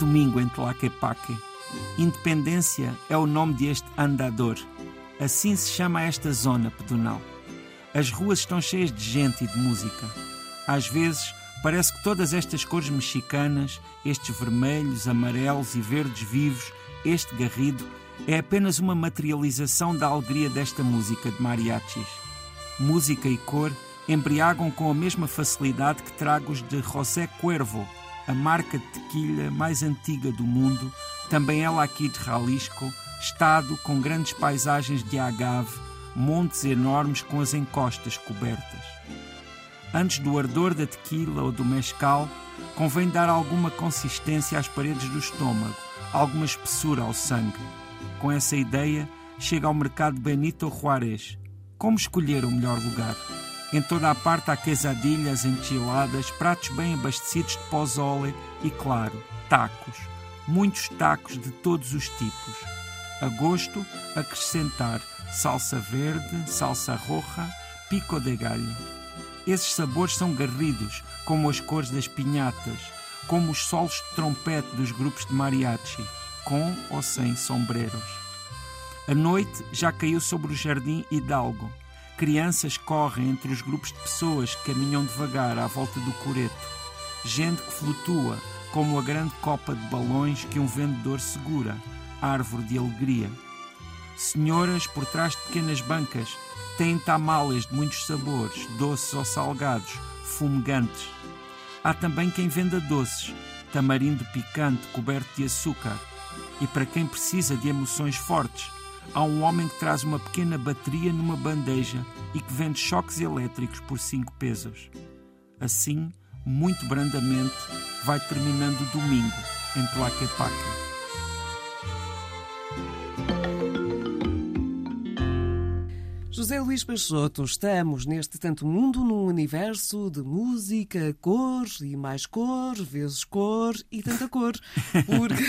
Domingo em Tlaquepaque. Independência é o nome deste andador. Assim se chama esta zona pedonal. As ruas estão cheias de gente e de música. Às vezes, parece que todas estas cores mexicanas, estes vermelhos, amarelos e verdes vivos, este garrido, é apenas uma materialização da alegria desta música de mariachis. Música e cor embriagam com a mesma facilidade que tragos de José Cuervo, a marca de tequila mais antiga do mundo, também ela aqui de Jalisco, estado com grandes paisagens de agave, montes enormes com as encostas cobertas. Antes do ardor da tequila ou do mescal, convém dar alguma consistência às paredes do estômago, alguma espessura ao sangue. Com essa ideia, chega ao mercado Benito Juárez. Como escolher o melhor lugar? Em toda a parte há quesadilhas, enchiladas, pratos bem abastecidos de pozole e, claro, tacos. Muitos tacos de todos os tipos. A gosto, acrescentar salsa verde, salsa roja, pico de galho. Esses sabores são garridos, como as cores das pinhatas, como os solos de trompete dos grupos de mariachi, com ou sem sombreros. A noite já caiu sobre o jardim Hidalgo Crianças correm entre os grupos de pessoas que caminham devagar à volta do coreto. Gente que flutua, como a grande copa de balões que um vendedor segura, árvore de alegria. Senhoras por trás de pequenas bancas têm tamales de muitos sabores, doces ou salgados, fumegantes. Há também quem venda doces, tamarindo picante coberto de açúcar. E para quem precisa de emoções fortes, há um homem que traz uma pequena bateria numa bandeja e que vende choques elétricos por 5 pesos. Assim, muito brandamente, vai terminando o domingo em Tlaquepaque. José Luís Peixoto, estamos neste tanto mundo num universo de música, cor e mais cor, vezes cor e tanta cor. Porque,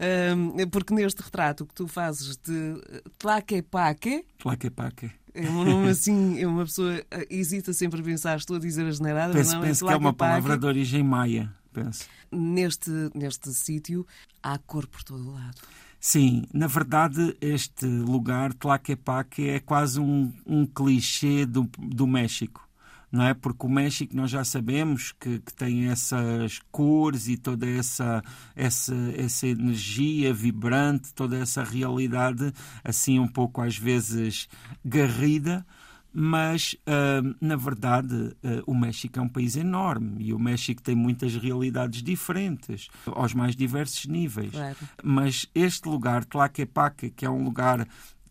um, porque neste retrato que tu fazes de Tlaquepaque. Tlaquepaque. É um nome assim, é uma pessoa hesita sempre a pensar, estou a dizer as neiradas, penso, não, penso é que é uma palavra de origem maia, penso. Neste, neste sítio há cor por todo o lado. Sim, na verdade, este lugar, Tlaquepaque, é quase um, um clichê do, do México. Não é? Porque o México nós já sabemos que, que tem essas cores e toda essa, essa, essa energia vibrante, toda essa realidade, assim um pouco às vezes garrida, mas uh, na verdade uh, o México é um país enorme e o México tem muitas realidades diferentes aos mais diversos níveis. Claro. Mas este lugar, Tlaquepaque, que é um lugar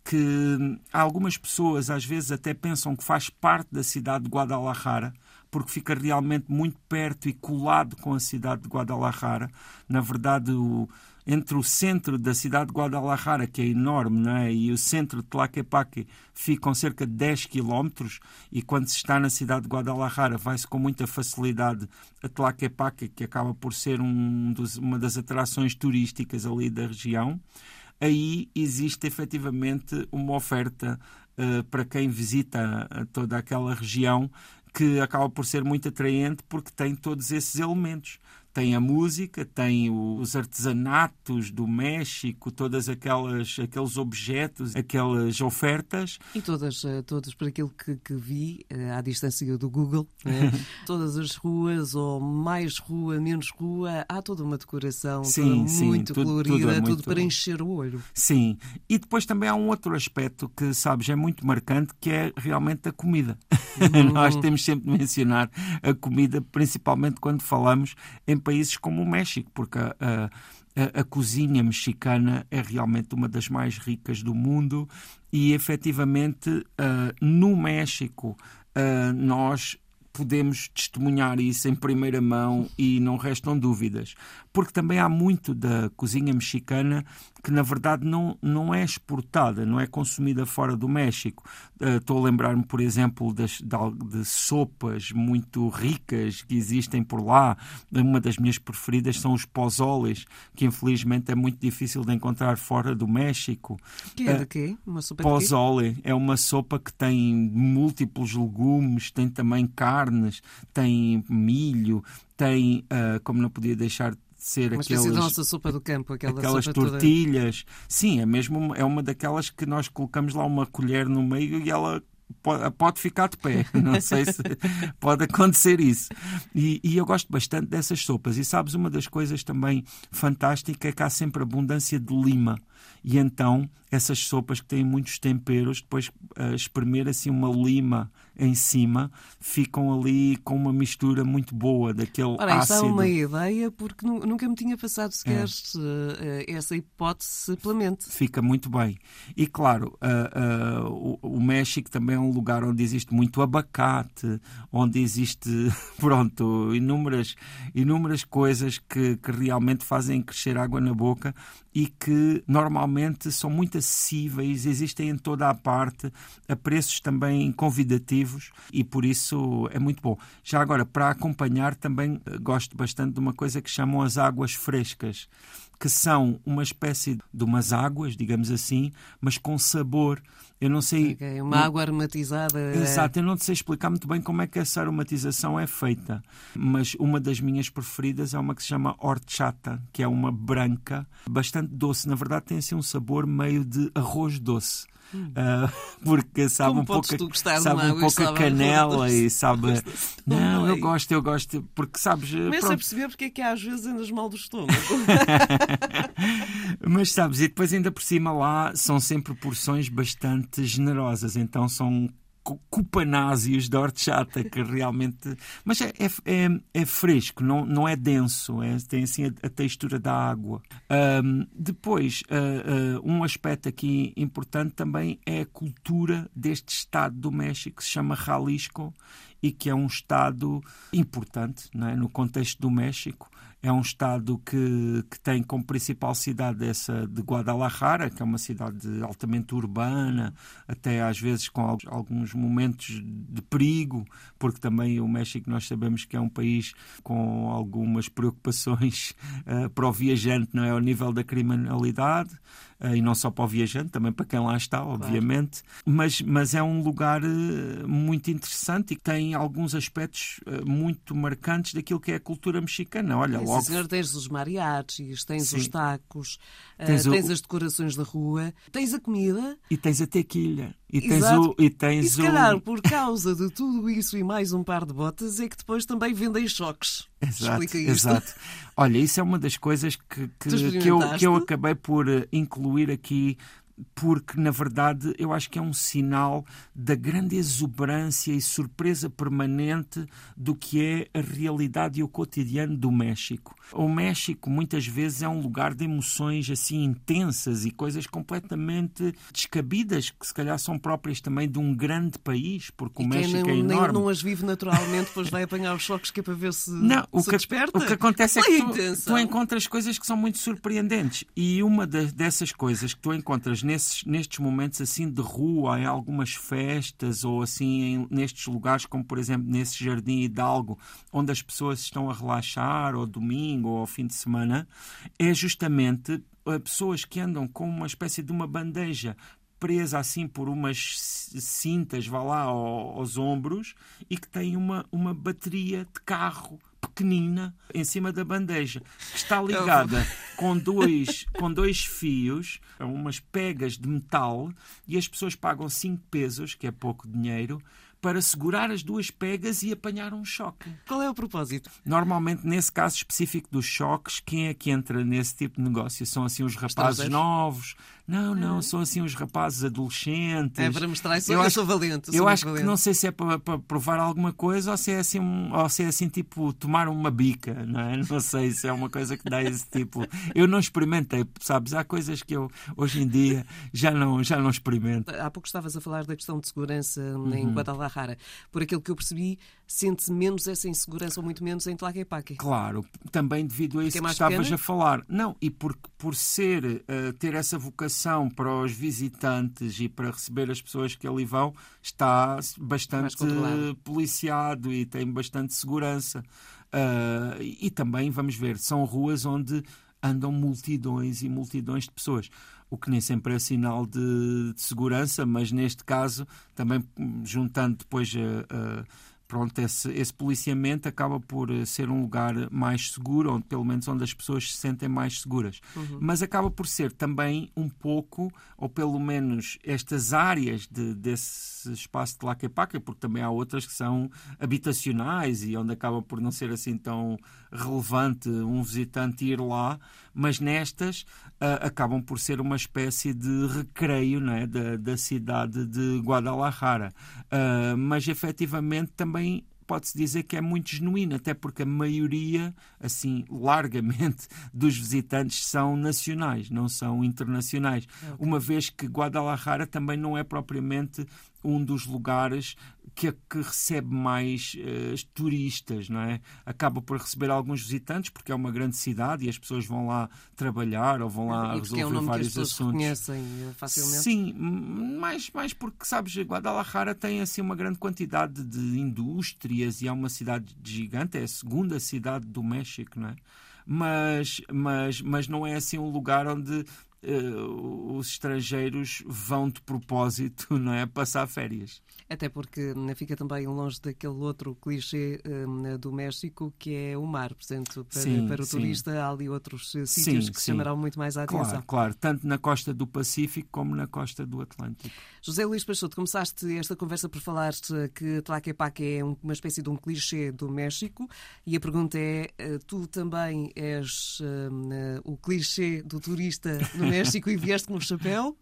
que algumas pessoas às vezes até pensam que faz parte da cidade de Guadalajara, porque fica realmente muito perto e colado com a cidade de Guadalajara. Na verdade, o, entre o centro da cidade de Guadalajara, que é enorme, não é? e o centro de Tlaquepaque ficam cerca de 10 quilómetros, e quando se está na cidade de Guadalajara vai-se com muita facilidade a Tlaquepaque, que acaba por ser um dos, uma das atrações turísticas ali da região aí existe efetivamente uma oferta uh, para quem visita toda aquela região que acaba por ser muito atraente porque tem todos esses elementos tem a música, tem os artesanatos do México, todas aquelas aqueles objetos, aquelas ofertas e todas eh, todas por aquilo que, que vi eh, à distância do Google, né? todas as ruas ou mais rua, menos rua, há toda uma decoração sim, toda sim, muito tudo, colorida, tudo, é muito... tudo para encher o olho. Sim, e depois também há um outro aspecto que sabes é muito marcante que é realmente a comida. Uhum. Nós temos sempre de mencionar a comida, principalmente quando falamos em países como o México, porque a, a, a, cozinha mexicana é realmente uma das mais ricas do mundo e, efetivamente, uh, no México, uh, nós podemos testemunhar isso em primeira mão e não restam dúvidas. Porque também há muito da cozinha mexicana que, na verdade, não, não é exportada, não é consumida fora do México. Uh, estou a lembrar-me, por exemplo, das, de, de, sopas muito ricas que existem por lá. Uma das minhas preferidas são os pozoles, que infelizmente é muito difícil de encontrar fora do México. Que é de quê? Uma sopa Pozole é uma sopa que tem múltiplos legumes, tem também carne carnes, tem milho, tem, uh, como não podia deixar de ser Uma aqueles, da nossa sopa do campo, aquela aquelas tortilhas. Toda... Sim, é mesmo uma, é uma daquelas que nós colocamos lá uma colher no meio e ela pode ficar de pé. Não sei se pode acontecer isso. E, e, eu gosto bastante dessas sopas. E sabes, uma das coisas também fantásticas é que há sempre abundância de lima. E então essas sopas que têm muitos temperos, depois uh, espremer assim uma lima em cima, ficam ali com uma mistura muito boa daquele Ora, ácido. Ora, é uma ideia porque nunca me tinha passado sequer é. essa hipótese pela mente. Fica muito bem. E claro, uh, uh, o, o, México também é um lugar onde existe muito abacate, onde existe, pronto, inúmeras, inúmeras coisas que, que realmente fazem crescer água na boca e que normalmente são muito acessíveis, existem em toda a parte, a preços também convidativos e por isso é muito bom. Já agora, para acompanhar, também eh, gosto bastante de uma coisa que chamam as águas frescas, que são uma espécie de umas águas, digamos assim, mas com sabor. Eu não sei. Okay, uma água aromatizada. É- Exato, eu não sei explicar muito bem como é que essa aromatização é feita, mas uma das minhas preferidas é uma que se chama horchata, que é uma branca, bastante doce. Na verdade, tem assim um sabor meio de arroz doce. Uh, porque sabe Como um pouco, sabe um pouco a canela e sabe. Não, eu gosto, eu gosto, porque sabes. Começa pronto. a perceber porque é que às vezes andas mal do estômago. Mas sabes, e depois ainda por cima lá são sempre porções bastante generosas, então são cupanásios de horchata que realmente. Mas é, é, é, fresco, não, não é denso, é, tem assim a, a textura da água. Um, depois, uh, uh, um aspecto aqui importante também é a cultura deste estado do México que se chama Jalisco e que é um estado importante é? no contexto do México é um estado que, que tem como principal cidade essa de Guadalajara, que é uma cidade altamente urbana, até às vezes com alguns momentos de perigo, porque também o México nós sabemos que é um país com algumas preocupações uh, para o viajante, não é, ao nível da criminalidade. Uh, e não só para o viajante, também para quem lá está, obviamente. Claro. Mas, mas é um lugar uh, muito interessante e que tem alguns aspectos uh, muito marcantes daquilo que é a cultura mexicana. Olha, logo. Senhor, tens os mariachis, tens Sim. os tacos, tens, uh, tens o... as decorações da rua, tens a comida. E tens a tequilha. E tens Exato. o. E, tens e se calhar, por causa de tudo isso e mais um par de botas, é que depois também vendem choques. Exato, Explica isso. Exato. Olha, isso é uma das coisas que, que, que, eu, que eu acabei por eh, incluir aqui porque, na verdade, eu acho que é um sinal da grande exuberância e surpresa permanente do que é a realidade e o cotidiano do México. O México, muitas vezes, é um lugar de emoções assim intensas e coisas completamente descabidas, que se calhar são próprias também de um grande país, porque e o México não, é enorme. não as vive naturalmente, depois vai apanhar os choques que é para ver se, não, o que, desperta. O que acontece é que tu, tu, encontras coisas que são muito surpreendentes. E uma dessas coisas que tu encontras nesses, nestes momentos assim de rua, em algumas festas ou assim em, nestes lugares, como por exemplo nesse Jardim Hidalgo, onde as pessoas estão a relaxar, ou domingo, ou ao fim de semana, é justamente eh, pessoas que andam com uma espécie de uma bandeja presa assim por umas cintas, vá lá, aos, ombros e que tem uma, uma bateria de carro pequenina em cima da bandeja, que está ligada com dois, com dois fios, umas pegas de metal, e as pessoas pagam 5 pesos, que é pouco dinheiro, para segurar as duas pegas e apanhar um choque. Qual é o propósito? Normalmente, nesse caso específico dos choques, quem é que entra nesse tipo de negócio? São assim os rapazes novos, não, não, uhum. são assim os rapazes adolescentes. É para mostrar isso, eu, eu acho, sou valente. Eu, eu acho valente. que não sei se é para, para, provar alguma coisa ou se é assim, ou se é assim tipo tomar uma bica, não é? Não sei se é uma coisa que dá esse tipo. Eu não experimentei, sabes? Há coisas que eu hoje em dia já não, já não experimento. Há pouco estavas a falar da questão de segurança uhum. em Guadalajara. Por aquilo que eu percebi, sente-se menos essa insegurança ou muito menos em Tlaquepaque. Claro, também devido a isso é que estavas pequena? a falar. Não, e por, por ser, uh, ter essa vocação para os visitantes e para receber as pessoas que ali vão está bastante policiado e tem bastante segurança. Uh, e também, vamos ver, são ruas onde andam multidões e multidões de pessoas. O que nem sempre é sinal de, de segurança, mas neste caso, também juntando depois a, a pronto, esse, esse policiamento acaba por eh, ser um lugar mais seguro, onde, pelo menos onde as pessoas se sentem mais seguras. Uhum. Mas acaba por ser também um pouco, ou pelo menos estas áreas de, desse espaço de Tlaquepaque, porque também há outras que são habitacionais e onde acaba por não ser assim tão relevante um visitante ir lá, mas nestas uh, acabam por ser uma espécie de recreio não é, da, da cidade de Guadalajara. Uh, mas efetivamente também pode-se dizer que é muito genuíno, até porque a maioria, assim, largamente, dos visitantes são nacionais, não são internacionais. Okay. Uma vez que Guadalajara também não é propriamente um dos lugares que, que recebe mais uh, turistas, não é? Acaba por receber alguns visitantes porque é uma grande cidade e as pessoas vão lá trabalhar ou vão lá e resolver é um nome vários que as assuntos. conhecem eh, facilmente. Sim, mais, mais porque, sabes, Guadalajara tem assim uma grande quantidade de indústrias e é uma cidade gigante, é a segunda cidade do México, não é? Mas, mas, mas não é assim um lugar onde os estrangeiros vão de propósito não é, passar férias. Até porque né, fica também longe daquele outro clichê um, do México que é o mar. Portanto, para, sim, para o sim. turista há ali outros uh, sítios sim, que chamarão muito mais a atenção. Claro, claro, tanto na costa do Pacífico como na costa do Atlântico. José Luís Peixoto, começaste esta conversa por falar que Tlaquepaque é uma espécie de um clichê do México e a pergunta é, tu também és uh, o clichê do turista no México e vieste com um chapéu?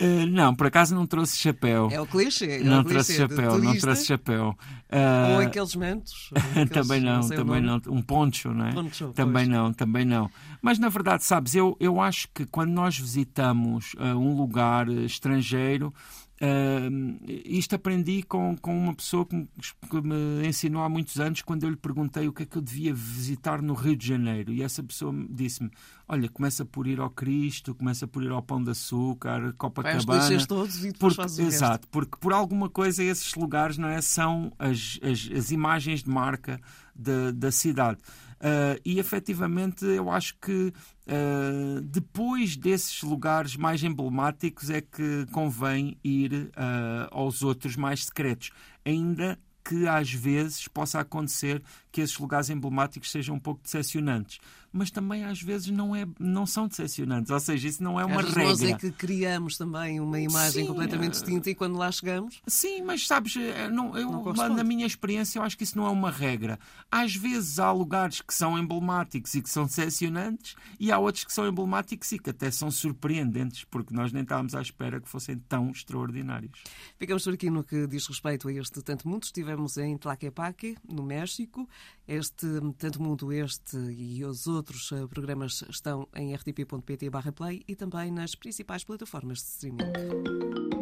Uh, não, por acaso não trouxe chapéu. É o clichê. É não o trouxe chapéu, não trouxe chapéu. Uh, ou aqueles mentos. Aqueles, também não, não também não. Um poncho, não é? Poncho, também pois. não, também não. Mas na verdade, sabes, eu, eu acho que quando nós visitamos uh, um lugar estrangeiro, Uh, isto aprendi com, com uma pessoa que me, que me, ensinou há muitos anos quando eu lhe perguntei o que é que eu devia visitar no Rio de Janeiro. E essa pessoa disse-me: Olha, começa por ir ao Cristo, começa por ir ao Pão de Açúcar, Copacabana. Vai todos e porque, Exato, porque por alguma coisa esses lugares não é, são as, as, as imagens de marca da, da cidade. Uh, e efetivamente eu acho que uh, depois desses lugares mais emblemáticos é que convém ir uh, aos outros mais secretos. Ainda que às vezes possa acontecer que esses lugares emblemáticos sejam um pouco decepcionantes mas também às vezes não, é, não são decepcionantes. Ou seja, isso não é uma às regra. Nós é que criamos também uma imagem sim, completamente distinta e quando lá chegamos. Sim, mas sabes, eh, não, eu, não na minha experiência, eu acho que isso não é uma regra. Às vezes há lugares que são emblemáticos e que são decepcionantes, e há outros que são emblemáticos e que até são surpreendentes, porque nós nem estávamos à espera que fossem tão extraordinários. Ficamos por aqui no que diz respeito a este Tanto Mundo. Estivemos em Tlaquepaque, no México. Este Tanto Mundo, este e os outros outros eh, programas estão em rtp.pt/play e também nas principais plataformas de streaming.